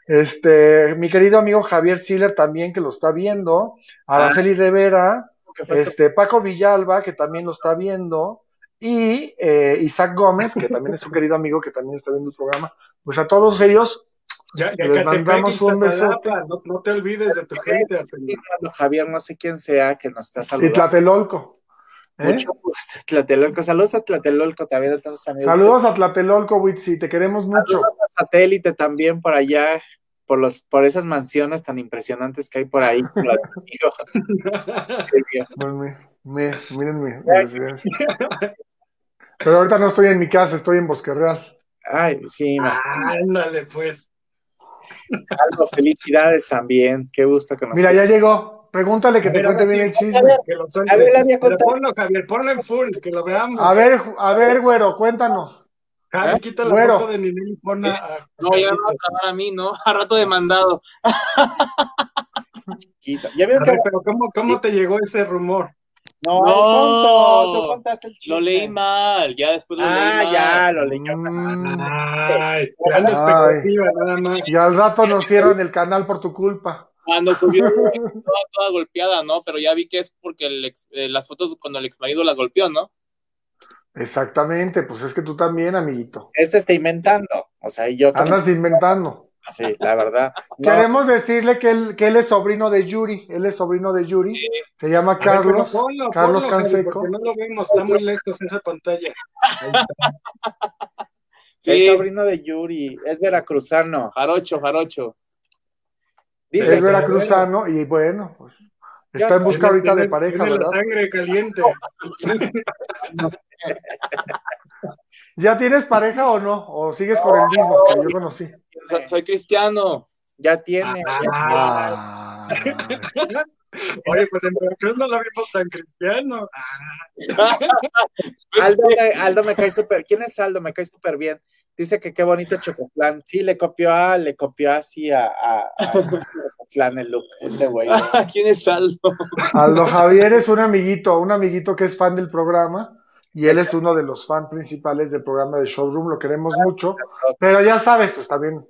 Este, mi querido amigo Javier Siller también que lo está viendo, Araceli Rivera, este, Paco Villalba, que también lo está viendo, y eh, Isaac Gómez, que también es un querido amigo que también está viendo el programa. Pues a todos ellos, Ya, ya Les mandamos un Iztapalapa, No, no te olvides de tu gente. Javier, no sé quién sea, que nos está y saludando. Tlatelolco. ¿eh? Mucho gusto, Tlatelolco. Saludos a Tlatelolco también a todos los amigos. Saludos a Tlatelolco, Witsi, te queremos mucho. Saludos a Satélite también por allá, por los, por esas mansiones tan impresionantes que hay por ahí. por mi- miren mi, mi residencia. Pero ahorita no estoy en mi casa, estoy en Bosque Real. Ay, sí, Ándale, pues. Aldo, felicidades también. Qué gusto que nos Mira, ya llegó. Pregúntale que A te ver, cuente bien sí, el chisme. Que lo. A ver, la había Pero contado. ponlo, Javier, ponlo en full, que lo veamos. A ver, a ver, güero, cuéntanos. Javi, ¿Eh? quita la Güero. foto de Ninel y pon a- a- No, ya me va a trabar a mí, ¿no? A rato de mandado. Chiquito. Ya A vieron que. ver, pero ¿cómo, ¿cómo te llegó ese rumor? No, No. tonto, tú contaste el chisme. Lo leí mal, ya después lo Ah, leí mal. ya, lo leí. Ay, creando Ay. expectativa, nada más. y al rato nos cierran el canal por tu culpa. Cuando subió toda, toda golpeada, ¿no? Pero ya vi que es porque el ex- eh, las fotos cuando el ex marido la golpeó, ¿no? Exactamente, pues es que tú también, amiguito. Este está inventando. O sea, y yo. Andas inventando. Sí, la verdad. No, Queremos decirle que él, que él es sobrino de Yuri. Él es sobrino de Yuri. Se llama pero Carlos. ponlo, Carlos ponlo, Canseco. porque no lo vemos, está muy lejos esa pantalla. Ahí está. es Sí, sobrino de Yuri. Es veracruzano. jarocho, jarocho. Dice Es veracruzano y bueno, pues está en busca Tiene- ahorita de pareja, tiene la ¿verdad? sangre caliente. ¿Ya tienes pareja o no? ¿O sigues con el mismo que yo conocí? So- soy cristiano. Ya tiene. Ah, Oye, pues en Veracruz no la vimos tan cristiano. Aldo me, Aldo me cae súper. ¿Quién es Aldo? Me cae súper bien. Dice que qué bonito Chocoflan. Sí, le copió a, le copió así a, a, a Chocoflan el look, este güey. ¿Quién es Aldo? Aldo Javier es un amiguito, un amiguito que es fan del programa y él es uno de los fans principales del programa de Showroom, lo queremos mucho, pero ya sabes, pues también,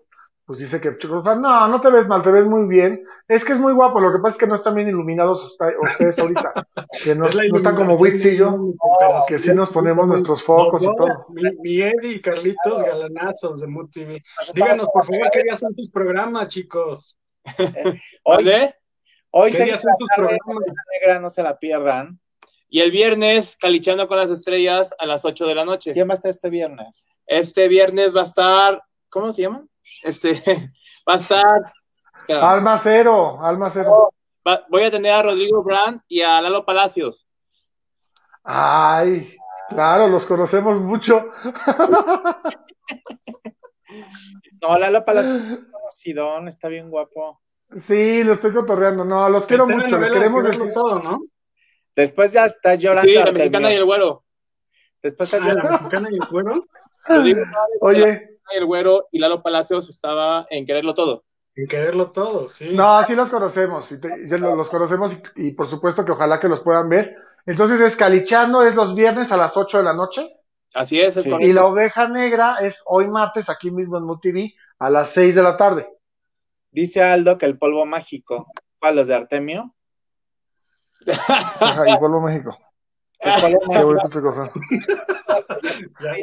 pues dice que Chocoflan, no, no te ves mal, te ves muy bien, es que es muy guapo, lo que pasa es que no están bien iluminados ustedes ahorita, que no, Es no están como Witz y yo, que sí nos ponemos nuestros focos y todo. Mi, mi Eddie y Carlitos galanazos de Mood TV. Díganos, por favor, qué días son tus programas, chicos. Hoy, ¿Vale? hoy ¿Qué se tus programas? negra, no se la pierdan. Y el viernes, Calichando con las Estrellas a las 8 de la noche. ¿Quién va a estar este viernes? Este viernes va a estar, ¿cómo se llaman? Este, va a estar, espera, Alma cero, alma cero. va- voy a tener a Rodrigo Brand y a Lalo Palacios. Ay, claro, los conocemos mucho. No, Lalo Palacio Sidón, está bien guapo. Sí, lo estoy cotorreando, no, los quiero Está mucho, de queremos decir. todo, ¿no? Después ya está llorando. Sí, la Artemio. mexicana y el güero. Después está Ah, llorando. la mexicana y el. Rodrigo Brand Oye, y el güero y Lalo Palacios estaba en Quererlo Todo. En quererlo todo, sí. no, sí los conocemos, y te- ya lo- los conocemos y, y por supuesto que ojalá que los puedan ver. Entonces, Escalichando es los viernes a las 8 de la noche Así es, es Sí. y la oveja negra es hoy martes aquí mismo en MUTV a las 6 de la tarde. Dice Aldo que el polvo mágico. ¿Cuál, los de Artemio? Ajá, y vuelvo a México. Qué bonito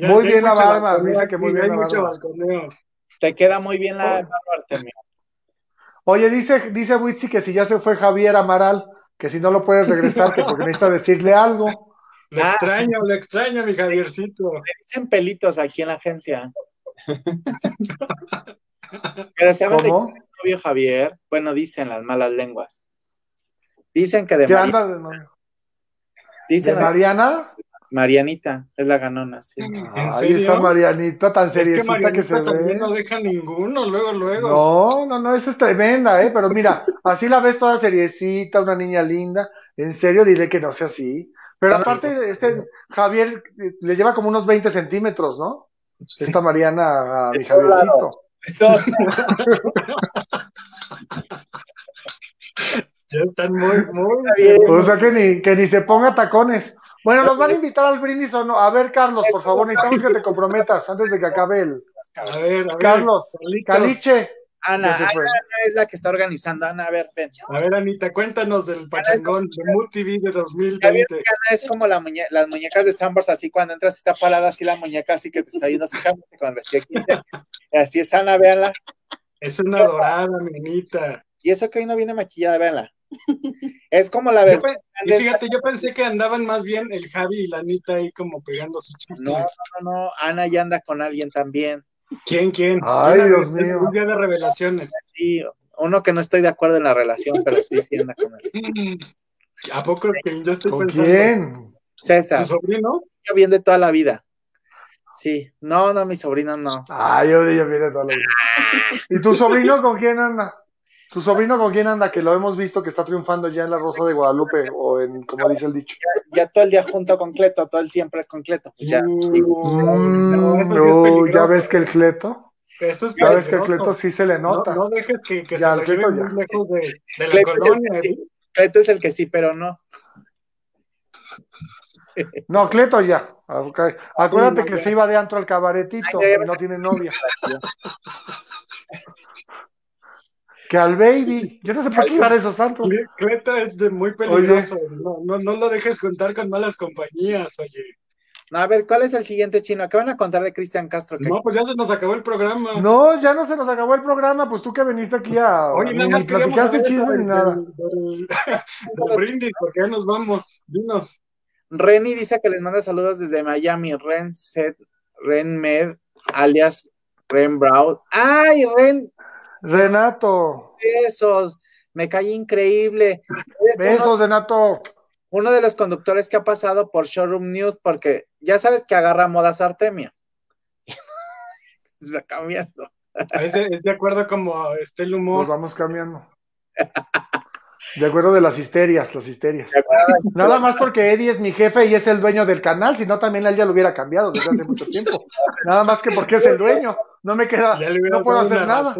Muy bien la barba, dice que muy bien la barba. Te queda muy bien la barba, Artemio. Oye, dice, dice Witsi que si ya se fue Javier Amaral, que si no lo puedes regresar, que porque necesita decirle algo. Le Ah. extraño, le extraño, mi Javiercito. Me dicen pelitos aquí en la agencia. Pero se llama de ¿Cómo? novio Javier. Bueno, dicen las malas lenguas. Dicen que de, ¿Qué Mari- anda de, de dicen Mariana? Marianita, es la ganona, sí. ¿En Ay, serio? esa Marianita tan Es que seriecita que, Marianita se también ve. no deja ninguno, luego, luego. No, no, no, esa es tremenda, ¿eh? Pero mira, así la ves toda seriecita, una niña linda. En serio, dile que no sea así. Pero aparte, este Javier eh, le lleva como unos 20 centímetros, ¿no? Esta Mariana a mi Javiercito. Ya están muy, muy bien. O sea que ni, que ni se ponga tacones. Bueno, ¿nos van a invitar al brindis o no? A ver, Carlos, por favor, necesitamos que te comprometas antes de que acabe el. A ver, a ver. Carlos. Caliche. Ana, Ana, es la que está organizando. Ana, a ver, ven. A ver, Anita, cuéntanos del pachangón de Mood TV de Ya vieron 2020. que Ana es como la muñe- las muñecas de Sambors, así cuando entras está parada así la muñeca, así que te está yendo fijamente con el vestido 15. Así es Ana, véanla. Es una dorada, mi Anita. Y eso que hoy no viene maquillada, véanla. Es como la verdad. y fíjate, yo pensé que andaban más bien el Javi y la Anita ahí como pegando su. No, no, no, no, Ana ya anda con alguien también. ¿Quién, quién? Ay, Una- Dios mío. Un día de revelaciones. Sí, uno que no estoy de acuerdo en la relación, pero sí, sí anda con él. ¿A poco que yo estoy ¿Con pensando? quién? César, ¿Tu sobrino? yo bien de toda la vida. Sí, no, no, mi sobrino no. Ay, yo, yo viene toda la vida. ¿Y tu sobrino con quién anda? ¿Tu sobrino con quién anda? Que lo hemos visto que está triunfando ya en la Rosa de Guadalupe o en, como dice el dicho. Ya todo el día junto con Cleto, todo el siempre con Cleto. Pues ya. Mm, no, eso sí es no, ya ves que el Cleto, Eso es ya ves que el. Cleto sí se le No, nota. no dejes que, que Ya, se el Cleto ya. muy lejos de, de la Cleto es el colonia. que ¿eh? Cleto es el que sí, pero no. No, Cleto ya. Ok. Acuérdate no, que ya. se iba de antro al cabaretito Ay, ya, ya. y no tiene novia. Que al baby. Yo no sé por qué iban a esos. Cle- Cleta es de muy peligroso. No, no, no lo dejes juntar con malas compañías, oye. No, a ver, ¿cuál es el siguiente chino? ¿Qué van a contar de Cristian Castro? ¿Qué- No, pues ya se nos acabó el programa. No, ya no se nos acabó el programa. Pues tú que viniste aquí a. Oye, nada más queríamos platicaste saber eso chisme ni nada. del- brindis, porque ya nos vamos. Dinos. Reni dice que les manda saludos desde Miami. Ren Set, Ren Med, alias Ren Brown. ¡Ay, Ren! Renato. Besos. Me cae increíble. Es uno, Besos, Renato. uno de los conductores que ha pasado por Showroom News, porque ya sabes que agarra modas Artemio. Se va cambiando. Es de, es de acuerdo como esté el Nos humor. vamos cambiando. De acuerdo de las histerias, las histerias. Nada más porque Eddie es mi jefe y es el dueño del canal, si no también él ya lo hubiera cambiado desde hace mucho tiempo. Nada más que porque es el dueño. No me queda, no puedo hacer nada.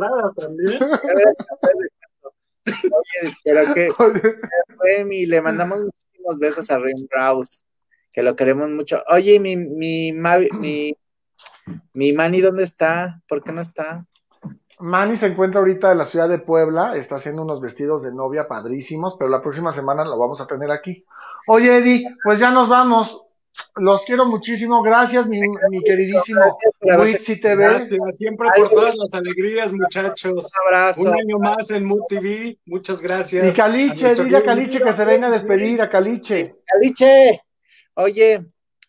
Oye, pero que Oye, Remy, le mandamos muchísimos besos a Ren Browse, que lo queremos mucho. Oye, mi, mi, mi, mi Manny, ¿dónde está? ¿Por qué no está? Manny se encuentra ahorita en la ciudad de Puebla, está haciendo unos vestidos de novia padrísimos, pero la próxima semana lo vamos a tener aquí. Oye, Eddie, pues ya nos vamos. Los quiero muchísimo. Gracias, mi, mi queridísimo Witsi TV. Gracias, siempre por todas las alegrías, muchachos. Un abrazo. Un año más en Mood TV. Muchas gracias. Y Caliche, A dile a Caliche que se venga a despedir, a Caliche. Caliche. Oye,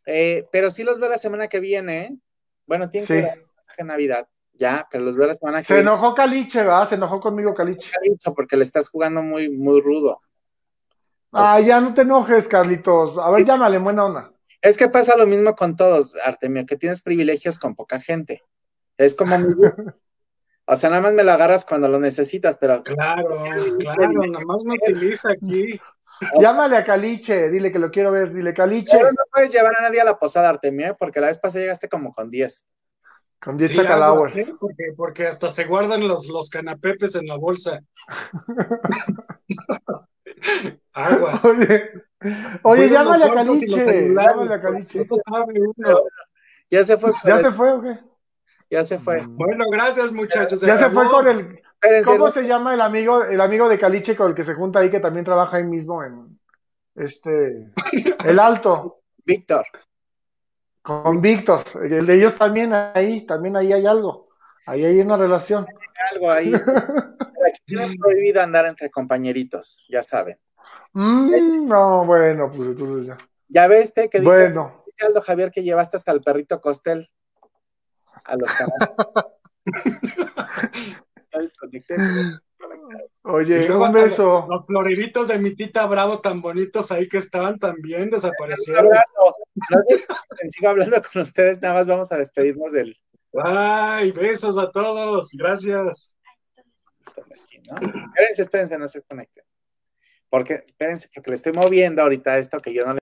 eh, pero sí los veo la semana que viene, ¿eh? Bueno, tienen Sí. que ver el mensaje de Navidad, ya, pero los veo la semana que Se enojó Caliche, ¿verdad? Se enojó conmigo Caliche. Ha dicho, porque le estás jugando muy, muy rudo. Ah, ya no te enojes, Carlitos. A ver, llámale, buena onda. Es que pasa lo mismo con todos, Artemio, que tienes privilegios con poca gente. Es como mi O sea, nada más me lo agarras cuando lo necesitas, pero Claro, claro, nada más me utiliza aquí. Llámale a Caliche, dile que lo quiero ver, dile Caliche, pero no puedes llevar a nadie a la posada, Artemio, ¿eh? porque la vez pasada llegaste como con 10. Con 10 Sí, porque, porque hasta se guardan los, los canapepes en la bolsa. Agua. Oye, oye, llámale a Caliche, llámale a Caliche. Ya se fue. ¿Ya se fue o qué? Ya se fue. Bueno, gracias muchachos. Ya se fue con el. Espérense, ¿Cómo no- se llama el amigo, el amigo de Caliche con el que se junta ahí, que también trabaja ahí mismo en este el alto, Víctor. Con Víctor, el de ellos también ahí, también ahí hay algo, ahí hay una relación. Algo ahí. Aquí tienen prohibido andar entre compañeritos, ya saben. Mm, no, bueno, pues entonces ya. Ya ves, te que dice, Bueno, dice Aldo Javier que llevaste hasta el perrito Costel a los canales. Oye, luego un beso. Los, los floreritos de mi tita Bravo tan bonitos ahí que estaban también Un desaparecieron. sigo hablando con ustedes, nada más vamos a despedirnos del. Ay, besos a todos. Gracias. ¿no? Espérense, espérense, no se conecten. Porque, espérense, porque le estoy moviendo ahorita esto que yo no le